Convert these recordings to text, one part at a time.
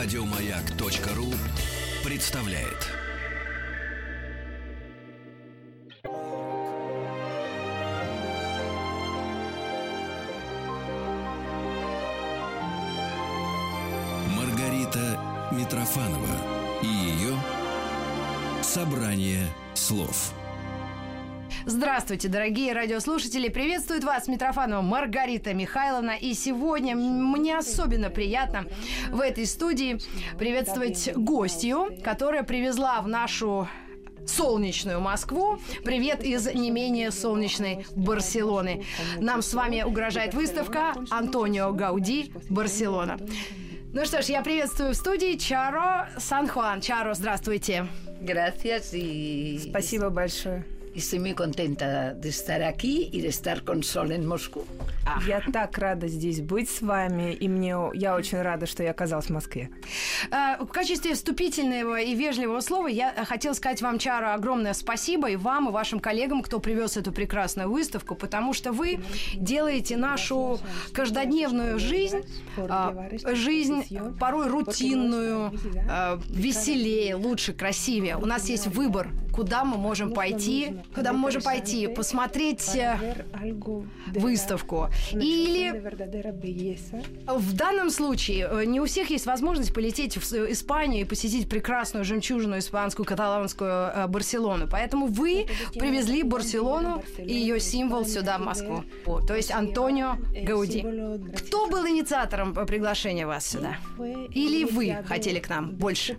Радиомаяк.ру представляет. Маргарита Митрофанова и ее собрание слов. Здравствуйте, дорогие радиослушатели! Приветствует вас Митрофанова Маргарита Михайловна. И сегодня мне особенно приятно в этой студии приветствовать гостью, которая привезла в нашу солнечную Москву. Привет из не менее солнечной Барселоны. Нам с вами угрожает выставка Антонио Гауди «Барселона». Ну что ж, я приветствую в студии Чаро Сан-Хуан. Чаро, здравствуйте. Gracias Спасибо большое. Estoy muy contenta de estar aquí y de estar con Sol en Moscú. Я так рада здесь быть с вами, и мне я очень рада, что я оказалась в Москве. Э, В качестве вступительного и вежливого слова я хотела сказать вам, Чара, огромное спасибо и вам, и вашим коллегам, кто привез эту прекрасную выставку, потому что вы делаете нашу каждодневную жизнь, а, жизнь порой рутинную, а, веселее, лучше, красивее. У нас есть выбор, куда мы можем пойти, куда мы можем пойти, посмотреть э, выставку. Или в данном случае э, не у всех есть возможность полететь в с- Испанию и посетить прекрасную жемчужину испанскую каталонскую э, Барселону. Поэтому вы привезли Барселону и ее символ сюда, в Москву. То есть Антонио Гауди. Кто был инициатором э, приглашения вас сюда? Или вы хотели к нам больше?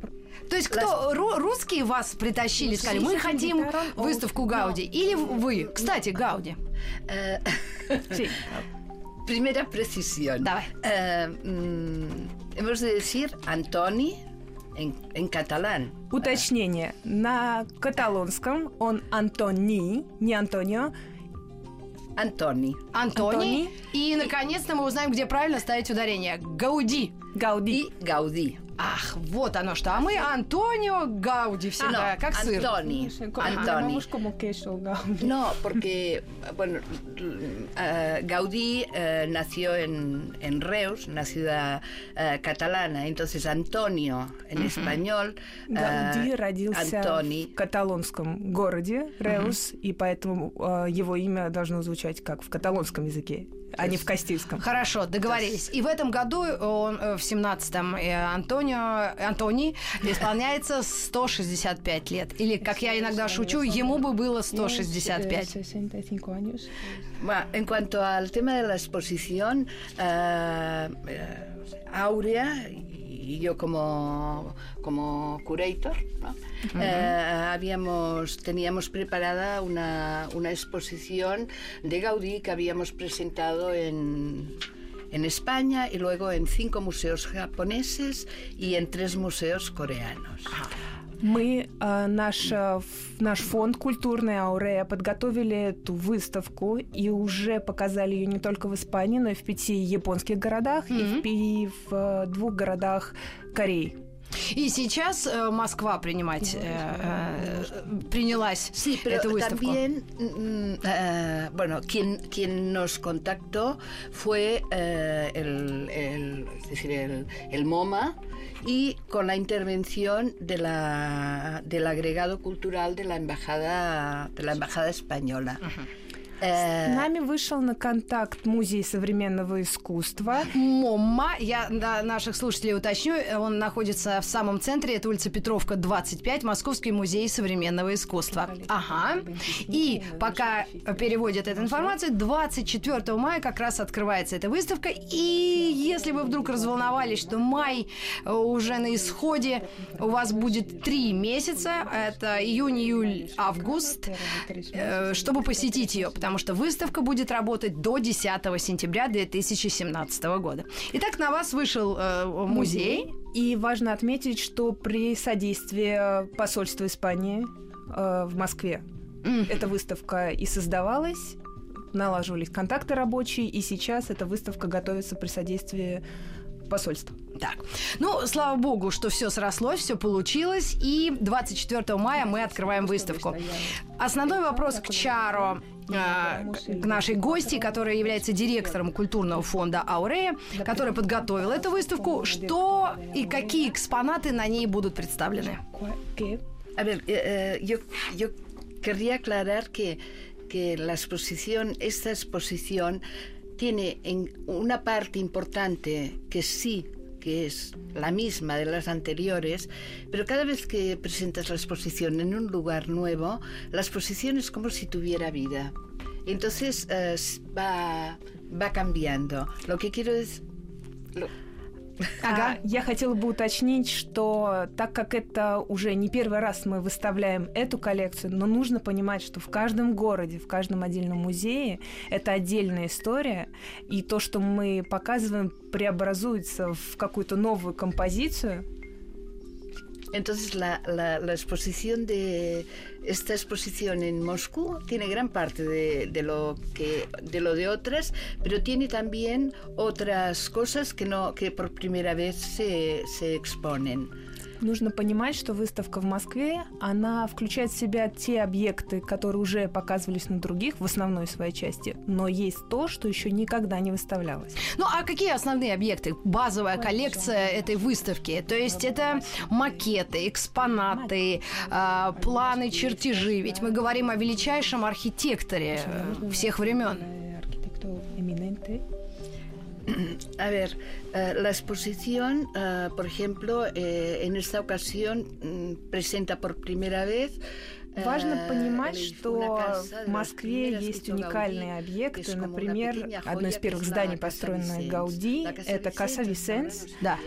То есть кто, ру- русские вас притащили, сказали, мы хотим выставку Гауди? Или вы? Кстати, Гауди. Primera precisión. Давай. Hemos de decir Antoni en, catalán. Уточнение. На каталонском он Антони, не Антонио. Антони. Антони. И, наконец-то, мы узнаем, где правильно ставить ударение. Гауди. Гауди. Y Gaudí. Ах, вот оно что. А мы Антонио Гауди всегда, no, как сыр. Antoni. Antoni. como queso, Гауди. No, porque bueno, eh, Gaudí eh, nació en, en Reus, una ciudad eh, catalana. Entonces Antonio en español. eh, Гауди родился Антони. в каталонском городе Реус, и поэтому э, его имя должно звучать как в каталонском языке, а не в кастильском. Хорошо, договорились. И в этом году он э, в 17-м э, Антонио, Антони исполняется 165 лет. Или, как я иногда шучу, ему бы было 165. Bueno, en cuanto al tema de la exposición, Aurea y yo como, como curator, ¿no? Eh, habíamos, teníamos preparada una, una exposición de Gaudí que habíamos presentado en, en Españа y luego en cinco museos japoneses y en tres museos coreanos. Мы, э, наш, э, ф- наш фонд культурный Аурея подготовили эту выставку и уже показали ее не только в Испании, но и в пяти японских городах и, в, пи- в, э, двух городах Кореи. И сейчас э, Москва принимать, э, э, принялась Sí, pero эту выставку. también, mm, eh, bueno, quien, quien nos contactó fue eh, el, el- es decir, el, el MoMA y con la intervención de la, del agregado cultural de la embajada de la embajada española. С Eh, нами вышел на контакт Музей современного искусства. МОМА, я для наших слушателей уточню, он находится в самом центре, это улица Петровка, 25, Московский музей современного искусства. Ага. И пока переводят эту информацию, 24 мая как раз открывается эта выставка. И если вы вдруг разволновались, что май э, уже на исходе, у вас будет три месяца, это июнь, июль, август, э, чтобы посетить ее, потому что выставка будет работать до 10 сентября 2017 года. Итак, на вас вышел э, музей. И важно отметить, что при содействии посольства Испании э, в Москве эта выставка и создавалась, налаживались контакты рабочие, и сейчас эта выставка готовится при содействии посольства. Так, ну, слава богу, что все срослось, все получилось, и 24 мая мы открываем выставку. Основной вопрос к Чаро. А, к нашей гости, которая является директором культурного фонда Аурея, которая подготовила эту выставку. Что и какие экспонаты на ней будут представлены? A ver, eh, tiene en una parte importante que sí que es la misma de las anteriores, pero cada vez que presentas la exposición en un lugar nuevo, la exposición es como si tuviera vida. Entonces eh, va, va cambiando. Lo que quiero es... А, я хотела бы уточнить, что так как это уже не первый раз мы выставляем эту коллекцию, но нужно понимать, что в каждом городе, в каждом отдельном музее это отдельная история, и то, что мы показываем, преобразуется в какую-то новую композицию. Entonces la, la- la exposición de esta exposición en Moscú tiene gran parte de, de lo que de lo de otras, pero tiene también otras cosas que no que por primera vez se, se exponen. Нужно понимать, что выставка в Москве, она включает в себя те объекты, которые уже показывались на других, в основной своей части, но есть то, что еще никогда не выставлялось. Ну, а какие основные объекты? Базовая коллекция этой выставки. То есть это макеты, экспонаты, а, планы, чертежи. Ведь мы говорим о величайшем архитекторе э, всех времен. A ver, eh, la exposición, eh, por ejemplo, eh, en esta ocasión mm, presenta por primera vez Важно понимать, una что в Москве есть уникальные объекты. Например, одно из первых зданий, построенное. Гауди, это Каса Висенс. Да.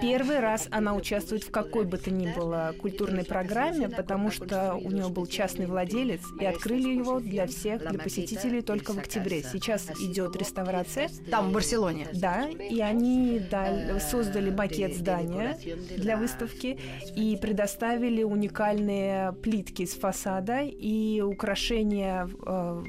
Первый раз она участвует в какой бы то ни было культурной программе, потому что у нее был частный владелец, и открыли его для всех, для посетителей только в октябре. Сейчас идет реставрация. Там, в Барселоне. Да, и они да, создали макет здания для выставки и предоставили уникальные плитки с фасада и украшения э,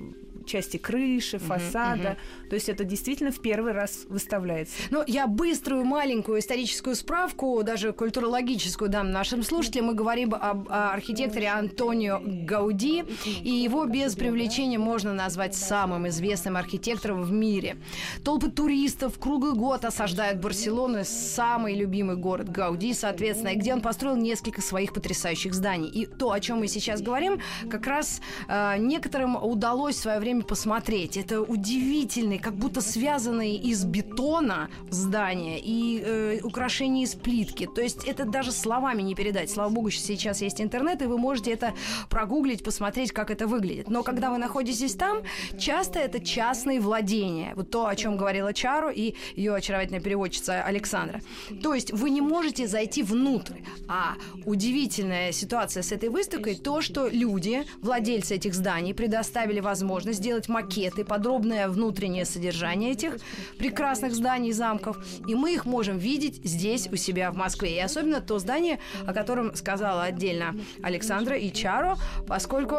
части крыши, фасада. То есть это действительно в первый раз выставляется. Ну, я быструю маленькую историческую справку, даже культурологическую дам нашим слушателям. Мы говорим об архитекторе Антонио Гауди, и его без привлечения можно назвать самым известным архитектором в мире. Толпы туристов круглый год осаждают Барселону, самый любимый город Гауди, соответственно, где он построил несколько своих потрясающих зданий. И то, о чем мы сейчас говорим, как раз э, некоторым удалось в свое время посмотреть. Это удивительный, как будто связанный из бетона здания и э, украшения из плитки. То есть это даже словами не передать. Слава богу, сейчас есть интернет, и вы можете это прогуглить, посмотреть, как это выглядит. Но когда вы находитесь там, часто это частные владения. Вот то, о чем говорила Чару и ее очаровательная переводчица Александра. То есть вы не можете зайти внутрь. А удивительная ситуация с этой выставкой то, что люди, владельцы этих зданий, предоставили возможность сделать макеты, подробное внутреннее содержание этих прекрасных зданий, замков, и мы их можем видеть здесь, у себя в Москве. И особенно то здание, о котором сказала отдельно Александра и Чаро, поскольку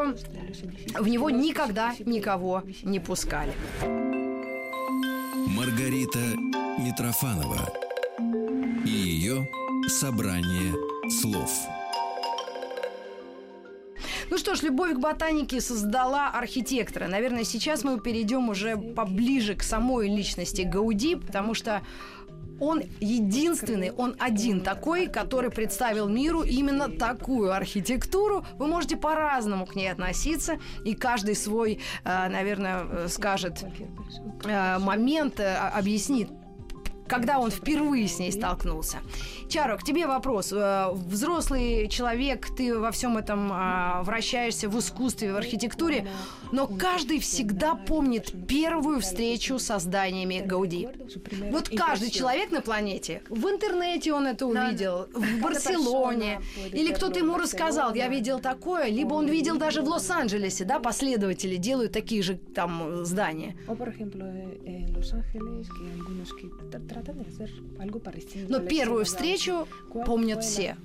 в него никогда никого не пускали. Маргарита Митрофанова и ее собрание слов. Ну что ж, любовь к ботанике создала архитектора. Наверное, сейчас мы перейдем уже поближе к самой личности Гауди, потому что он единственный, он один такой, который представил миру именно такую архитектуру. Вы можете по-разному к ней относиться, и каждый свой, э, наверное, э, скажет э, момент, объяснит, когда он впервые с ней столкнулся. Чаро, к тебе вопрос. Э, Взрослый человек, ты во всем этом а, вращаешься в искусстве, в архитектуре, но каждый всегда помнит первую встречу со зданиями Гауди. Вот каждый человек на планете, в интернете он это увидел, в Барселоне, или кто-то ему рассказал, я видел такое, либо он видел даже в Лос-Анджелесе, да, последователи делают такие же там здания. Hacer algo parecido. Но первую встречу ¿Cuál помнят все.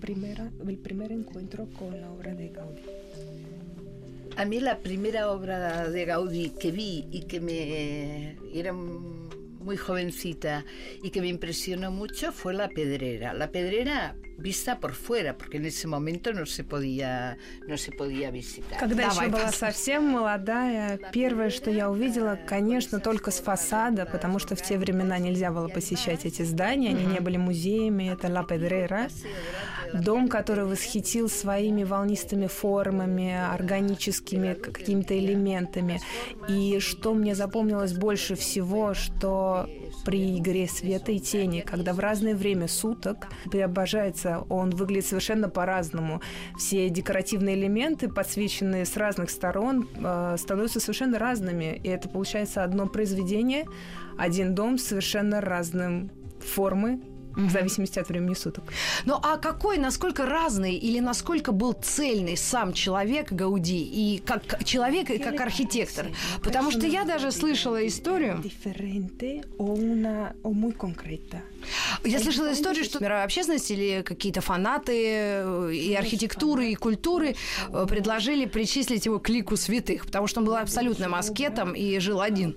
A mí la primera obra de Gaudí que vi y que me era muy jovencita y que me impresionó mucho fue La Pedrera. La Pedrera vista por fuera, porque en ese momento no se podía, no se podía visitar. Когда Давай, еще была совсем молодая, первое, что я увидела, конечно, только с фасада, потому что в те времена нельзя было посещать эти здания, они не были музеями, это Ла Педрера. Дом, который восхитил своими волнистыми формами, органическими какими-то элементами. И что мне запомнилось больше всего, что при игре света и тени, когда в разное время суток преображается, он выглядит совершенно по-разному. Все декоративные элементы, подсвеченные с разных сторон, э, становятся совершенно разными. И это получается одно произведение, один дом с совершенно разным формы, в зависимости от времени суток. Ну а какой, насколько разный или насколько был цельный сам человек Гауди и как человек и как архитектор? Потому что я даже слышала историю, Я слышала историю, что мировая общественность или какие-то фанаты э, и архитектуры, и культуры э, предложили причислить его к лику святых, потому что он был абсолютным аскетом и жил один.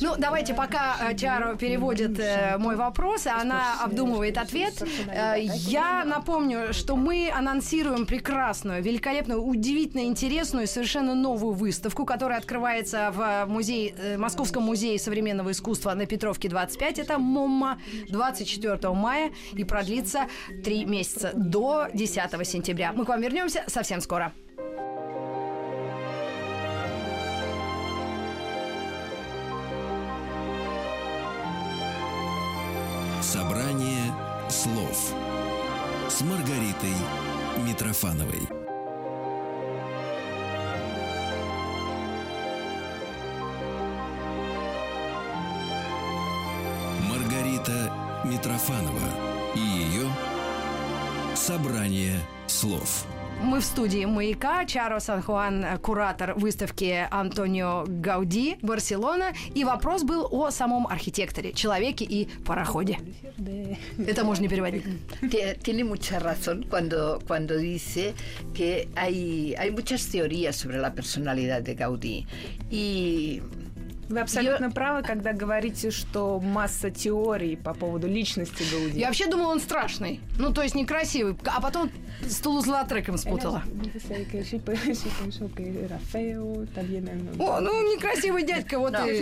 Ну, давайте, пока Чаро переводит э, мой вопрос, а она обдумывает ответ, я напомню, что мы анонсируем прекрасную, великолепную, удивительно интересную, совершенно новую выставку, которая открывается в музее, Московском музее современного искусства на Петровке 25. Это МОМА 24 мая и продлится три месяца до 10 сентября. Мы к вам вернемся совсем скоро. Собрание слов с Маргаритой Митрофановой. Маргарита Митрофанова и ее Собрание слов. Мы в студии «Маяка». Чаро Сан-Хуан, куратор выставки Антонио Гауди, Барселона. И вопрос был о самом архитекторе, человеке и пароходе. Это можно не переводить. Tie- Tiene mucha razón cuando, cuando dice que hay, hay muchas teorías sobre la personalidad de Gaudí. Y Вы абсолютно правы, когда говорите, что масса теорий по поводу личности Гауди. Я вообще думала, он страшный. Ну, то есть некрасивый. А потом с Тулуз-Латреком спутала. En- О, ну, некрасивый дядька, вот и...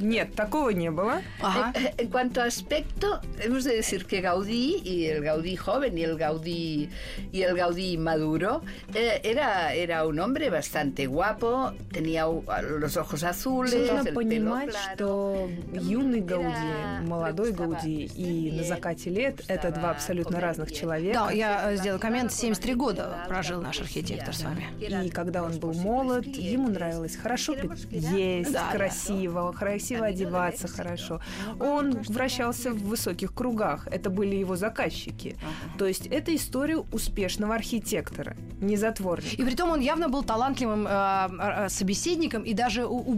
Нет, такого не было. Ага. Eh, En cuanto a aspecto, hemos de decir que Gaudí y el Gaudí joven y el Gaudí y el Gaudí maduro eh, era, era un hombre bastante guapo, tenía los ojos azules, Нужно pelo понимать, что юный Гауди, молодой Гауди и на закате лет – это два абсолютно разных человека. Да, я э, сделаю коммент. 73 года прожил наш архитектор с вами. И когда он был молод, ему нравилось хорошо есть, Да, да. красиво, красиво одеваться хорошо. Он вращался в высоких кругах. Это были его заказчики. То есть это история успешного архитектора, не затворника. И притом он явно был талантливым э, э, собеседником и даже у-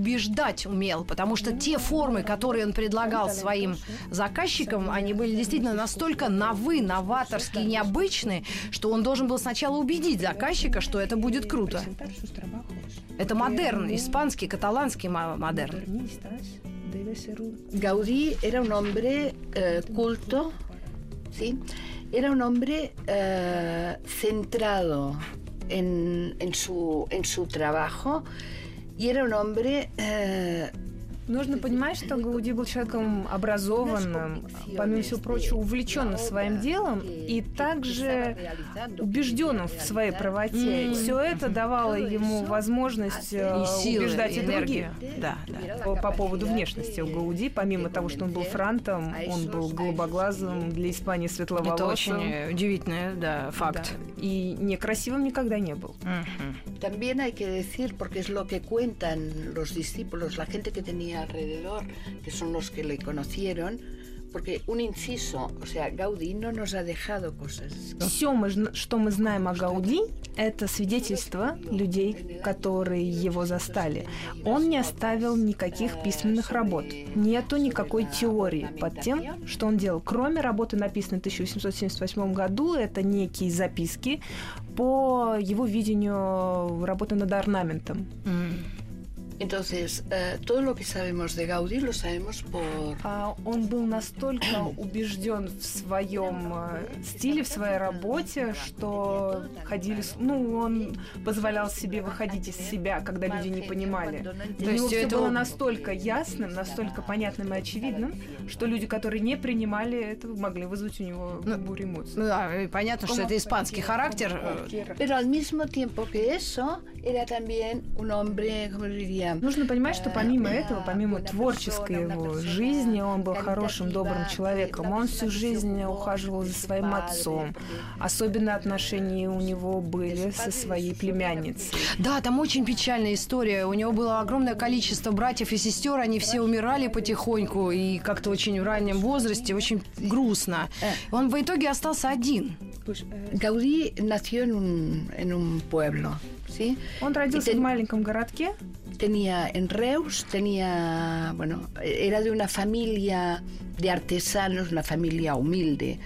убеждать умел, потому что те формы, которые он предлагал своим заказчикам, они были действительно настолько новы, новаторские, необычные, что он должен был сначала убедить заказчика, что это будет круто. Это модерн, испанский, каталанский мо- модерн. Gaudí era un hombre eh, culto, ¿sí? Era un hombre eh, centrado en, en su, en su trabajo y era un hombre eh, Нужно понимать, что Гауди был человеком образованным, помимо всего прочего, увлеченным своим делом и также убежденным в своей правоте. Все это давало ему возможность э, И силы, убеждать и и других. энергию. Да, да. По, по поводу внешности у Гауди, помимо того, что он был франтом, он был голубоглазым, для Испании светловолосым. Это очень удивительный, да, Да. факт. И некрасивым никогда не был. También hay que decir, porque es lo que cuentan los discípulos, la gente que tenía alrededor, que son los que le conocieron, porque un inciso, o sea, Gaudí no nos ha dejado cosas. Все, мы, что мы знаем о Гауди, это свидетельство людей, которые его застали. Он не оставил никаких письменных работ. Нету никакой теории под тем, что он делал. Кроме работы, написанной в 1878 году, это некие записки по его видению работы над орнаментом. М. Entonces, eh, todo lo que sabemos de Gaudí lo sabemos por... А он был настолько убежден в своем э, стиле, в своей работе, что ходили... с- Ну, он позволял себе выходить из себя, когда люди не понимали. Для есть все это- было настолько ясным, настолько понятным и очевидным, что люди, которые не принимали этого, могли вызвать у него бурю эмоций. Ну да, понятно, что это испанский характер. э, Pero al mismo tiempo que eso, era también un hombre, ¿cómo diría? Нужно понимать, что помимо этого, помимо творческой его жизни, он был хорошим, добрым человеком. Он всю жизнь ухаживал за своим отцом. Особенно отношения у него были со своей племянницей. Да, там очень печальная история. У него было огромное количество братьев и сестер, они все умирали потихоньку и как-то очень в раннем возрасте, очень грустно. Он в итоге остался один. Eh, Gaudí nació en un, en un pueblo, ¿sí? Он родился в маленьком городке. Tenía en Reus, tenía, bueno, era de una familia de artesanos, una familia humilde,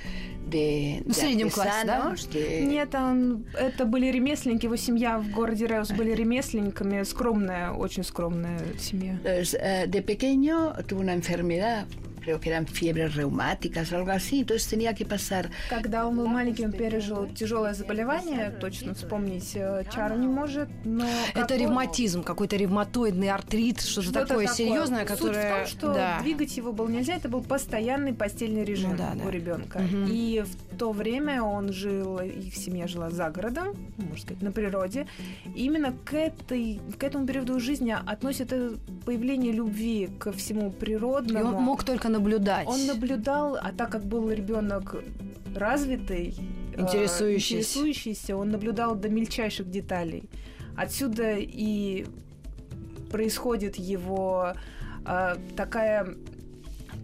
de, de среднем классе, да? de- Нет, он, это были ремесленники. Его семья в городе Реус были ремесленниками. Скромная, очень скромная семья. Eh, de pequeño tuvo una enfermedad, creo que eran fiebres reumáticas algo así, entonces tenía que pasar Когда он был маленьким, он пережил тяжелое заболевание. Точно вспомнить э, Чару не может, но... Это ревматизм, какой-то ревматоидный артрит, что-то Что-то такое серьезное, Суть которое... в том, что да. двигать его было нельзя, это был постоянный постельный режим Ну да, да. у ребенка. Мгм. И в то время он жил, их семья жила за городом, можно сказать, на природе. И именно к, этой, к этому периоду жизни относят это появление любви ко всему И природному. он мог только наблюдать. Он наблюдал, а так как был ребенок развитый, э, Интересующийся. интересующийся, он наблюдал до мельчайших деталей. Отсюда и происходит его э, такая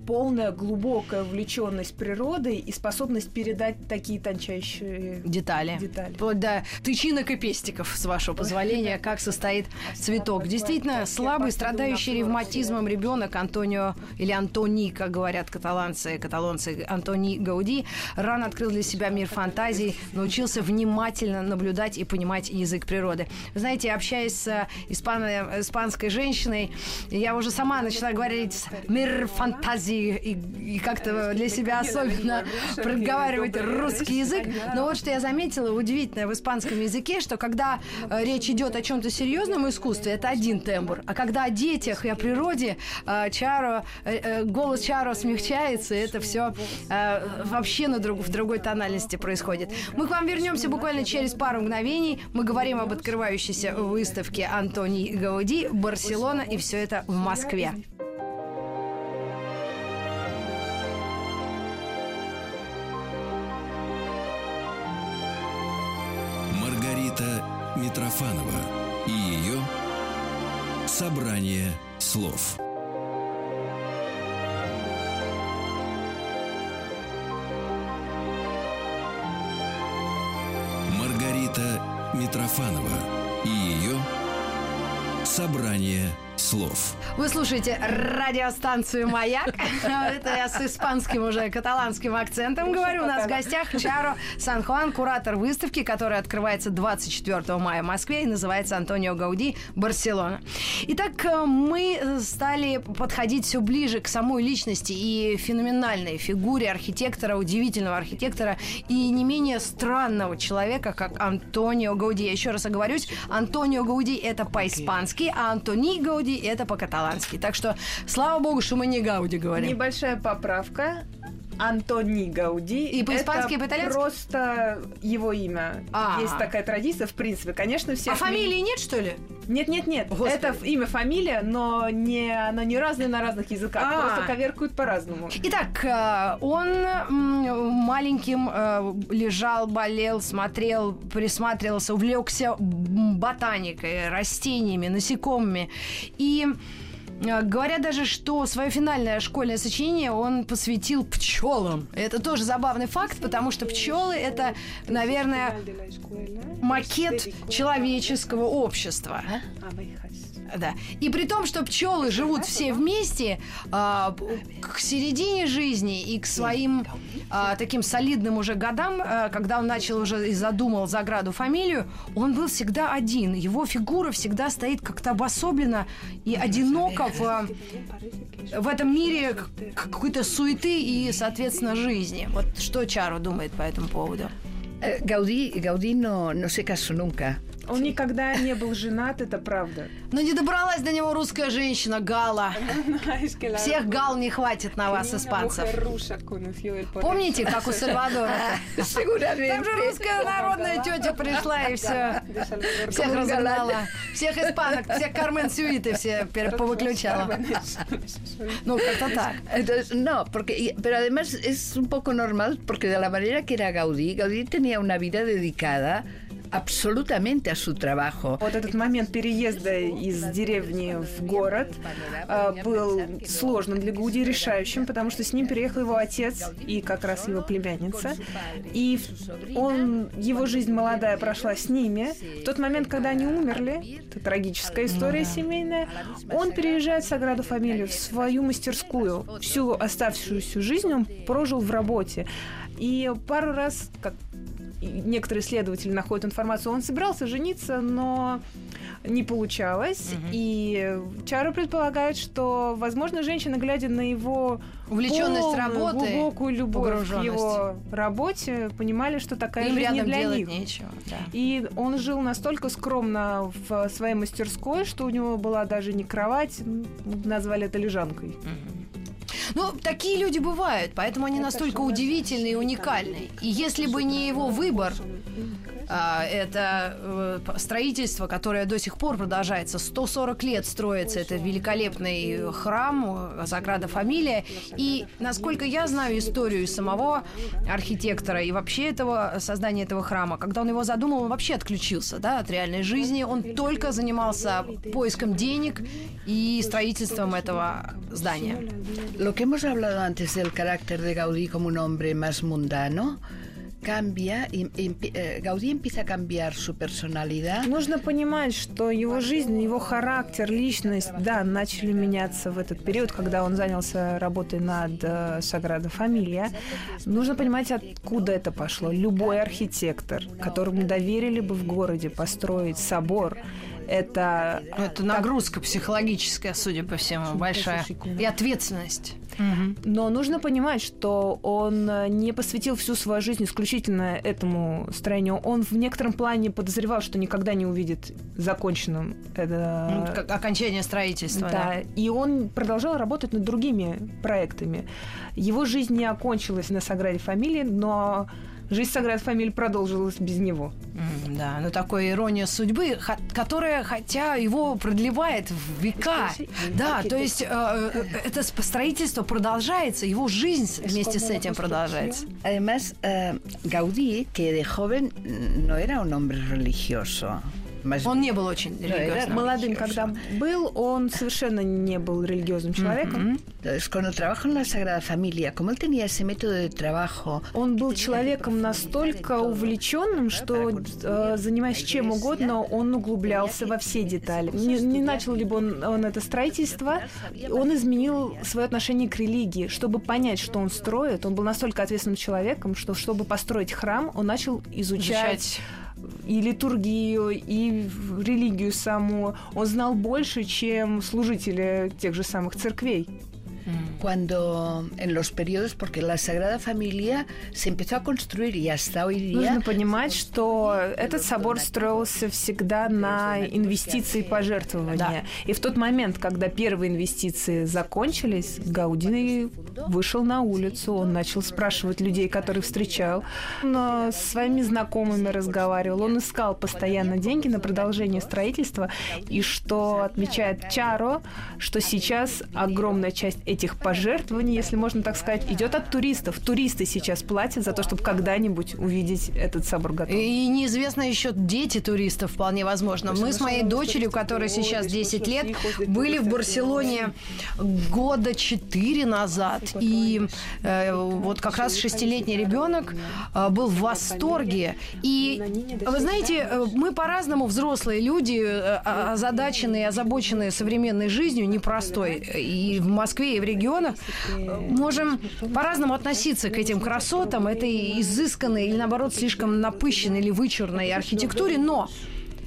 полная глубокая увлеченность природой и способность передать такие тончайшие детали. детали. Вплоть до тычинок и пестиков, с вашего позволения, как состоит цветок. Действительно, слабый, страдающий ревматизмом ребенок Антонио, или Антони, как говорят каталанцы, каталонцы, Антони Гауди, рано открыл для себя мир фантазий, научился внимательно наблюдать и понимать язык природы. Вы знаете, общаясь с э, испано- испанской женщиной, я уже сама начала говорить «мир фантазии» и, и как-то для себя особенно проговаривать русский язык. Но вот что я заметила удивительное в испанском языке, что когда э, речь идет о чем-то серьезном искусстве, это один тембр. А когда о детях и о природе, э, Чаро, э, голос Чаро смягчается, и это все вообще на друг, в другой тональности происходит. Мы к вам вернемся буквально через пару мгновений. Мы говорим об открывающейся выставке Антони Гауди, Барселона, и все это в Москве. Митрофанова и ее «Собрание слов». Маргарита Митрофанова слов». Вы слушаете радиостанцию «Маяк». Это я с испанским уже каталанским акцентом говорю. У нас в гостях Чаро Сан-Хуан, куратор выставки, которая открывается 24 мая в Москве и называется «Антонио Гауди. Барселона». Итак, э, мы стали подходить все ближе к самой личности и феноменальной фигуре архитектора, удивительного архитектора и не менее странного человека, как Антонио Гауди. Я еще раз оговорюсь, Антонио Гауди – это по-испански, а Антони Гауди – это по-каталански. Так что, слава богу, что мы не Гауди говорим. Небольшая поправка. Антони Гауди. И по-испански, и по-итальянски? Просто его имя. А. Есть такая традиция, в принципе. Конечно, все... А фамилии нет, что ли? Нет, нет, нет. Господи. Это имя, фамилия, но не, оно не разное на разных языках. А. Просто коверкают по-разному. Итак, э, он маленьким э, лежал, болел, смотрел, присматривался, увлекся ботаникой, растениями, насекомыми. И Говорят даже, что свое финальное школьное сочинение он посвятил пчелам. Это тоже забавный факт, потому что пчелы это, наверное, макет человеческого общества. a abejas. Да. И при том, что пчелы живут все вместе, а, к середине жизни и к своим а, таким солидным уже годам, а, когда он начал уже и задумал Заграду фамилию, он был всегда один. Его фигура всегда стоит как-то обособленно и одиноко в, в этом мире какой-то суеты и, соответственно, жизни. Вот что Чару думает по этому поводу? Gaudí, Gaudí no, no se casó nunca. Он никогда не был женат, это правда. Но не добралась до него русская женщина Гала. Всех Гал не хватит на вас, испанцев. Помните, как у Сальвадора? Там же русская народная тетя пришла и все всех разогнала. Всех испанок, всех Кармен Сюиты все повыключала. Ну, как-то так. Entonces, no, porque, y- pero además es un poco normal porque de la manera que era Gaudí, Gaudí tenía una vida dedicada absolutamente a su trabajo. Вот этот момент переезда из деревни в город а, был сложным для Гауди, решающим, потому что с ним переехал его отец и как раз его племянница. И он, его жизнь молодая прошла с ними. В тот момент, когда они умерли, это трагическая история семейная, он переезжает в Саграду Фамилию, в свою мастерскую. Всю оставшуюся жизнь он прожил в работе. И пару раз, как некоторые исследователи находят информацию, он собирался жениться, но не получалось. И Чаро предполагает, что, возможно, женщина, глядя на его Увлеченность работой, глубокую любовь к его работе, понимали, что такая Им жизнь не для них. нечего. да. И он жил настолько скромно в своей мастерской, что у него была даже не кровать, назвали это лежанкой. Ну, такие люди бывают, поэтому они настолько удивительны и уникальны. И если бы не его выбор, это э, строительство, которое до сих пор продолжается. 140 лет строится это великолепный храм э, Заграда Фамилия. И, насколько я знаю историю самого архитектора и вообще этого создания этого храма, когда он его задумал, он вообще отключился да, от реальной жизни. Он только занимался поиском денег и строительством этого здания. Lo que hemos hablado antes del carácter de Gaudí como un hombre más mundano cambia empi- eh, Gaudí empieza a cambiar su personalidad Нужно понимать, что его жизнь, его характер, личность, да, начали меняться в этот период, когда он занялся работой над э, Саграда Фамилия. Нужно понимать, откуда это пошло. Любой архитектор, которому доверили бы в городе построить собор, это Это нагрузка психологическая, судя по всему, большая. И ответственность. Но нужно понимать, что он э, не посвятил всю свою жизнь исключительно этому строению. Он в некотором плане подозревал, что никогда не увидит законченным это Ну, как окончание строительства. Да, и он продолжал работать над другими проектами. Его жизнь не окончилась на Саграде Фамилии, но жизнь Саград Фамилии продолжилась без него. М, Да, ну такая ирония судьбы, которая, хотя его продлевает в века. Да, то есть э, э, это строительство продолжается, его жизнь вместе с этим продолжается. Además, eh, Gaudí, que de joven mm, no era un hombre religioso. Он не был очень религиозным. Молодым, когда был, он совершенно не был религиозным человеком. El trabajo en la Sagrada Familia, como él tenía ese método de trabajo, Он был человеком настолько увлеченным, что, э, занимаясь чем угодно, он углублялся во все детали. Не, не начал ли бы он, он это строительство, он изменил свое отношение к религии. Чтобы понять, что он строит, он был настолько ответственным человеком, что чтобы построить храм, он начал изучать Изучать. И литургию, и религию саму. Он знал больше, чем служители тех же самых церквей. Cuando en los periodos, porque la Sagrada Familia se empezó a construir y hasta hoy día Нужно понимать, что этот собор строился всегда на инвестиции и пожертвования. И в тот момент, когда первые инвестиции закончились, Гауди вышел на улицу, он начал спрашивать людей, которых встречал, э, с своими знакомыми разговаривал, он искал постоянно деньги на продолжение строительства, и что отмечает Чаро, что сейчас огромная часть этих пожертвований пожертвование, если можно так сказать, идет от туристов. Туристы сейчас платят за то, чтобы когда-нибудь увидеть этот собор готов. И неизвестно еще дети туристов, вполне возможно. Мы с моей дочерью, которая сейчас 10 лет, были в Барселоне года 4 назад. И э, вот как раз шестилетний ребенок э, был в восторге. И вы знаете, э, мы по-разному взрослые люди, э, озадаченные, озабоченные современной жизнью, непростой, и в Москве, и в регионах, можем по-разному относиться к этим красотам, этой изысканной или, наоборот, слишком напыщенной или вычурной архитектуре, но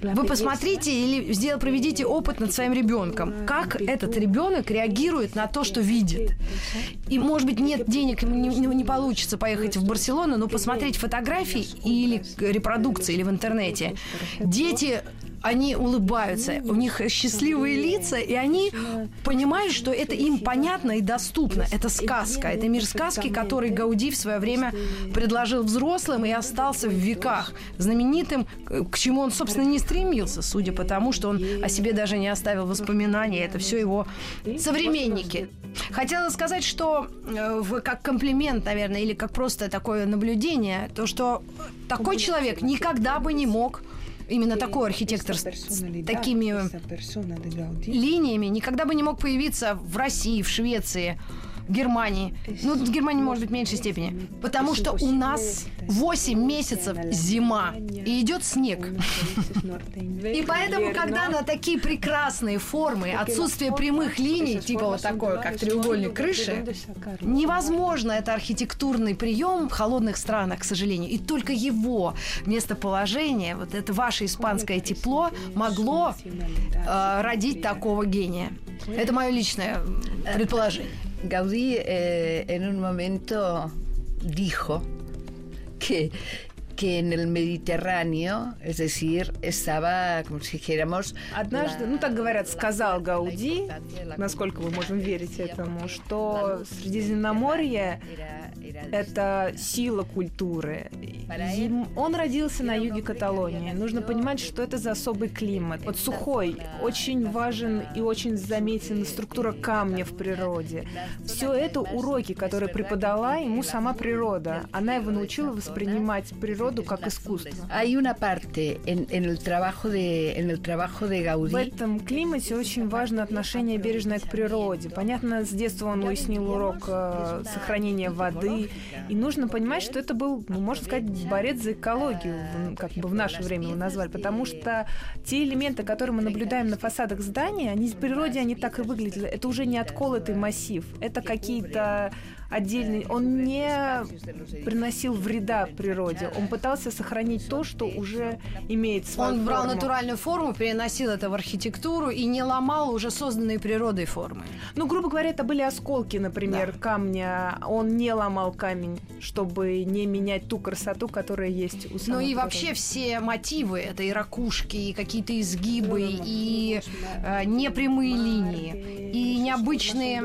вы посмотрите или сдел- проведите опыт над своим ребенком. Как этот ребенок реагирует на то, что видит. И, может быть, нет денег, не, не- не получится поехать в Барселону, но посмотреть фотографии или репродукции, или в интернете. Дети они улыбаются, у них счастливые лица, и они понимают, что это им понятно и доступно. Это сказка, это мир сказки, который Гауди в свое время предложил взрослым и остался в веках знаменитым, к чему он, собственно, не стремился, судя по тому, что он о себе даже не оставил воспоминаний. Это все его современники. Хотела сказать, что э, как комплимент, наверное, или как просто такое наблюдение, то, что такой человек никогда бы не мог именно такой архитектор с, такими линиями никогда бы не мог появиться в России, в Швеции, Германии. Ну, в Германии, может быть, в меньшей степени. Потому что у нас 8 месяцев зима, и идет снег. И поэтому, когда на такие прекрасные формы, отсутствие прямых линий, типа вот такое, как треугольник крыши, невозможно это архитектурный прием в холодных странах, к сожалению. И только его местоположение, вот это ваше испанское тепло, могло э, родить такого гения. Это мое личное предположение. Gaudí eh, en un momento dijo que, que en el Mediterráneo, es decir, estaba, como si dijéramos... Однажды, ну так говорят, сказал Гауди, насколько мы можем верить этому, что Средиземноморье – это сила культуры. Он родился на юге Каталонии. Нужно понимать, что это за особый климат. Вот сухой, очень важен и очень заметен структура камня в природе. Все это уроки, которые преподала ему сама природа. Она его научила воспринимать природу как искусство. Hay una parte en, en el trabajo de en el trabajo de В Gaudí этом климате очень важно отношение бережное к природе. Понятно, с детства он уяснил урок э, сохранения воды. И нужно понимать, что это был, ну, можно сказать, борец за экологию, в- как бы в наше время его назвали. Потому что те элементы, которые мы наблюдаем на фасадах зданий, они в природе они так и выглядели. Это уже не отколотый массив. Это какие-то отдельные... Он не приносил вреда природе. Он пытался сохранить то, что уже имеет свою Он брал форму. натуральную форму, переносил это в архитектуру и не ломал уже созданные природой формы. Ну, грубо говоря, это были осколки, например, камня. Он не ломал камень, чтобы не менять ту красоту, которая есть у Ну самой и природы. вообще все мотивы, это и ракушки, и какие-то изгибы, и э, непрямые линии, и необычные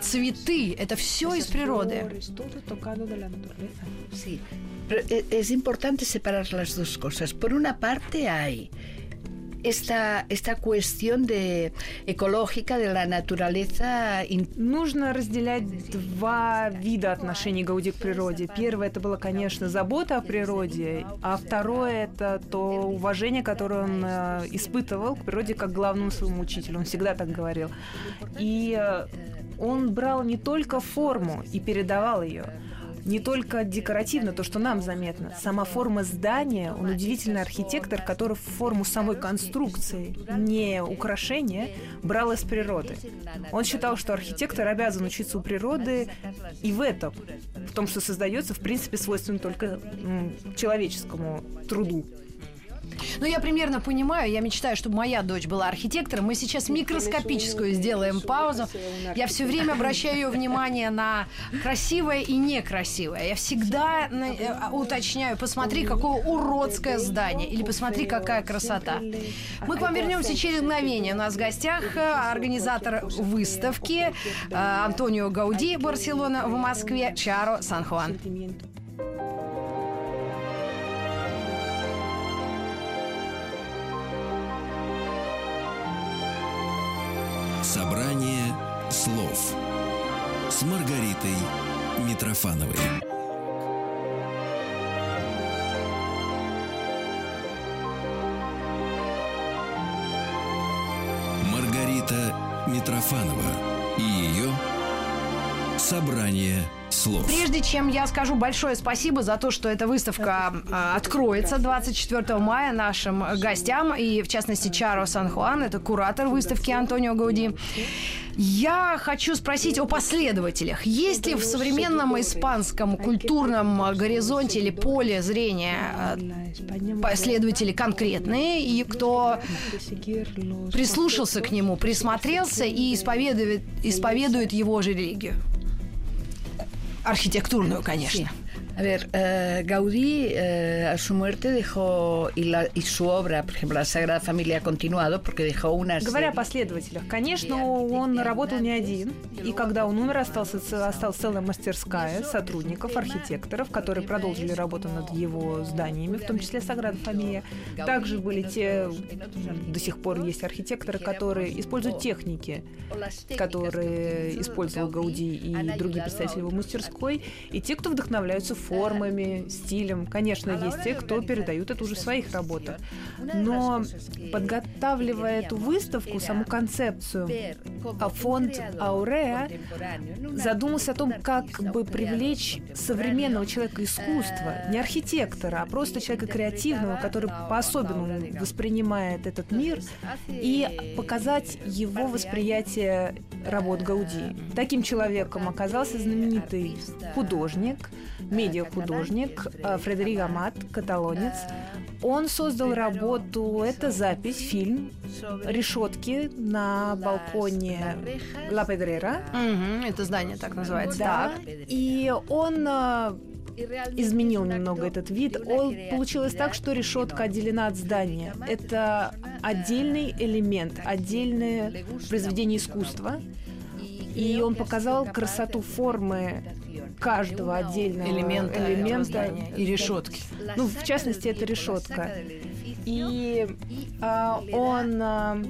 цветы, это все из природы. Naturaleza. Sí, pero e- es importante separar las dos cosas. Por una parte hay esta, esta cuestión de, ecológica de la naturaleza Нужно разделять два вида отношений Гауди к природе. Первое это было, конечно, забота о природе, а второе это то уважение, которое он э, испытывал к природе как главному своему учителю. Он всегда так говорил. И э, он брал не только форму и передавал ее, не только декоративно, то, что нам заметно. Сама форма здания, он удивительный архитектор, который форму самой конструкции, не украшения, брал из природы. Он считал, что архитектор обязан учиться у природы и в этом, в том, что создается, в принципе, свойственно только человеческому труду. Ну, я примерно понимаю, я мечтаю, чтобы моя дочь была архитектором. Мы сейчас микроскопическую сделаем паузу. Я все время обращаю ее внимание на красивое и некрасивое. Я всегда э, уточняю, посмотри, какое уродское здание, или посмотри, какая красота. Мы к вам вернемся через мгновение. У нас в гостях организатор выставки Антонио Гауди, Барселона в Москве, Чаро Сан-Хуан. Собрание слов с Маргаритой Митрофановой. Маргарита Митрофанова и ее собрание слов. Прежде чем я скажу большое спасибо за то, что эта выставка а, откроется 24 мая нашим гостям, и в частности Чаро Сан-Хуан, это куратор выставки Антонио Гауди. Я хочу спросить о последователях. Есть ли в современном испанском культурном горизонте или поле зрения э, последователи конкретные, и кто прислушался к нему, присмотрелся и исповедует, исповедует его же религию? Архитектурную, конечно. A ver, eh, Gaudí eh, a su muerte dejó, y, la, y su obra, por ejemplo, la Sagrada Familia ha continuado, porque dejó una Говоря о serie- последователях, конечно, он работал не один. И когда он умер, остался, осталась целая мастерская сотрудников, архитекторов, которые продолжили работу над его зданиями, в том числе Саграда Фамилия. Также были те, до сих пор есть архитекторы, которые используют техники, которые использовал Гауди и другие представители его мастерской, и те, кто вдохновляются формами, стилем. Конечно, есть те, кто передают это уже в своих работах. Но подготавливая эту выставку, саму концепцию, а фонд Ауреа задумался о том, как бы привлечь современного человека искусства, не архитектора, а просто человека креативного, который по-особенному воспринимает этот мир, и показать его восприятие работ Гауди. Таким человеком оказался знаменитый художник, медиахудожник э, Фредерик Амат, каталонец. Он создал работу, это запись, фильм «Решетки на балконе Ла Педрера». Мгм, это здание так называется. Да. И он э, изменил немного этот вид. Он, получилось так, что решетка отделена от здания. Это отдельный элемент, отдельное произведение искусства. И он показал красоту формы каждого отдельного Элемента элемента и решетки. Ну, в частности, это решетка. И а, он а,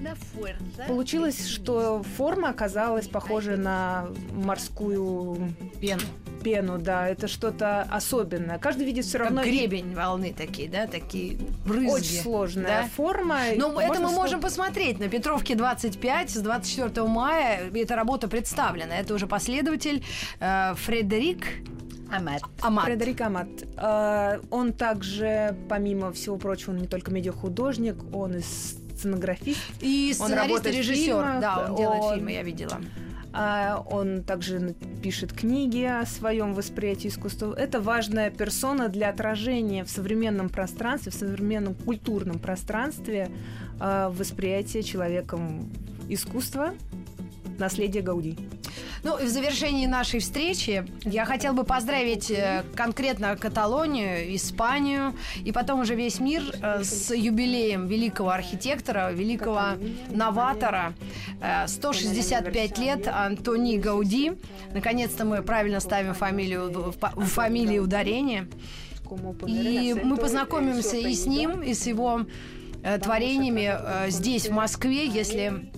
получилось, что форма оказалась похожа на морскую Пену. Пену, да, это что-то особенное. Каждый видит все Как равно гребень волны такие, да, такие брызги. очень сложная Да? форма. Ну, это Можно мы сло- можем посмотреть на Петровке 25 с 24 мая. Эта работа представлена. Это уже последователь э, Фредерик Amat. Амат. Фредерик Амат. А, Он также, помимо всего прочего, он не только медиахудожник, он и сценографист. И сценарист и режиссер. фильмах, Да, он делает он- фильмы, я видела. А, Он также пишет книги о своем восприятии искусства. Это важная персона для отражения в современном пространстве, в современном культурном пространстве а, восприятия человеком искусства, наследия Гауди. Ну, и в завершении нашей встречи я хотела бы поздравить э, конкретно Каталонию, Испанию и потом уже весь мир э, с юбилеем великого архитектора, великого новатора. Э, 165 лет Антони Гауди. Наконец-то мы правильно ставим фамилию, в, фамилии ударение. И мы познакомимся и с ним, и с его э, творениями э, здесь, в Москве, если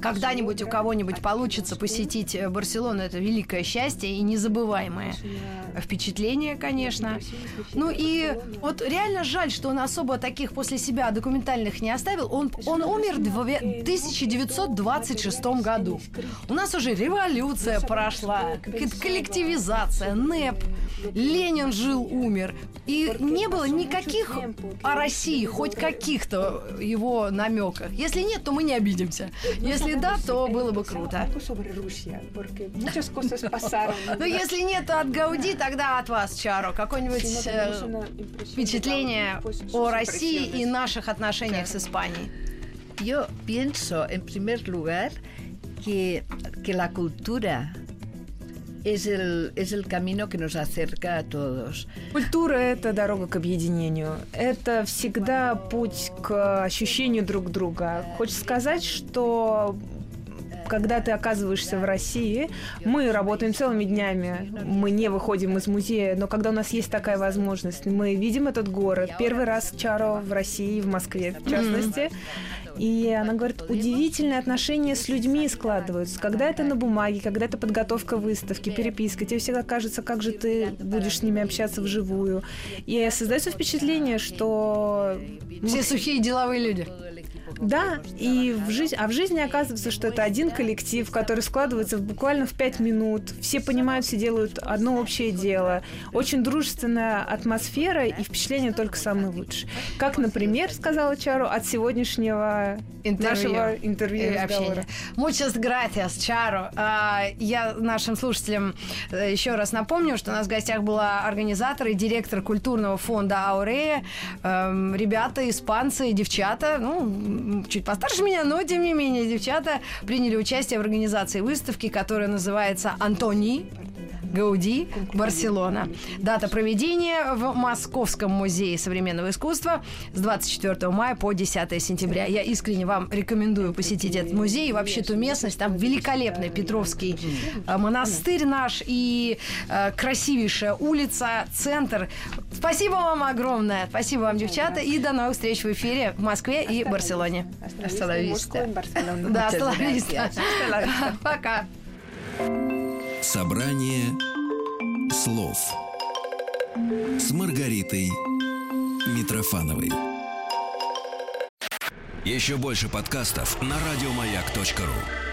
когда-нибудь у кого-нибудь получится посетить э, Барселону, это великое счастье и незабываемое впечатление, конечно. Ну и вот реально жаль, что он особо таких после себя документальных не оставил. Он, он умер в две- 1926 году. У нас уже революция прошла, коллективизация, НЭП, Ленин жил, умер. И не было никаких о России, хоть каких-то его намеках. Если нет, то мы не обидимся. Если да, то было бы круто. Ну, если нет, то от Гауди, тогда от вас, Чаро. Какое-нибудь э, впечатление о России и наших отношениях с Испанией. Yo pienso, en primer lugar, que, que la cultura es el, es el camino que nos acerca a todos. Культура — это дорога к объединению. Это всегда путь к ощущению друг друга. Хочется сказать, что когда ты оказываешься в России, мы работаем целыми днями, мы не выходим из музея, но когда у нас есть такая возможность, мы видим этот город. Первый раз Чаро в России, в Москве, в частности. И она говорит, удивительные отношения с людьми складываются. Когда это на бумаге, когда это подготовка выставки, переписка, тебе всегда кажется, как же ты будешь с ними общаться вживую. И создается впечатление, что... Все сухие деловые люди. Да, и в жизни, а в жизни оказывается, что это один коллектив, который складывается буквально в пять минут. Все понимают, все делают одно общее дело. Очень дружественная атмосфера и впечатление только самые лучшие. Как, например, сказала Чару, от сегодняшнего интервью. нашего интервью и разговора. Muchas gracias, Чару. А, я нашим слушателям э, еще раз напомню, что у нас в гостях была организатор и директор культурного фонда Аурея. Эм, ребята, испанцы, девчата, ну, чуть постарше меня, но тем не менее девчата приняли участие в организации выставки, которая называется «Антони», Гауди, Барселона. Дата проведения в Московском музее современного искусства с 24 мая по 10 сентября. Я искренне вам рекомендую посетить этот музей и вообще ту местность. Там великолепный Петровский э, монастырь наш и э, красивейшая улица, центр. Спасибо вам огромное. Спасибо вам, девчата. И до новых встреч в эфире в Москве и Барселоне. Hasta la vista. Да, hasta la vista. Пока. Собрание слов с Маргаритой Митрофановой. Еще больше подкастов на радиомаяк.ру.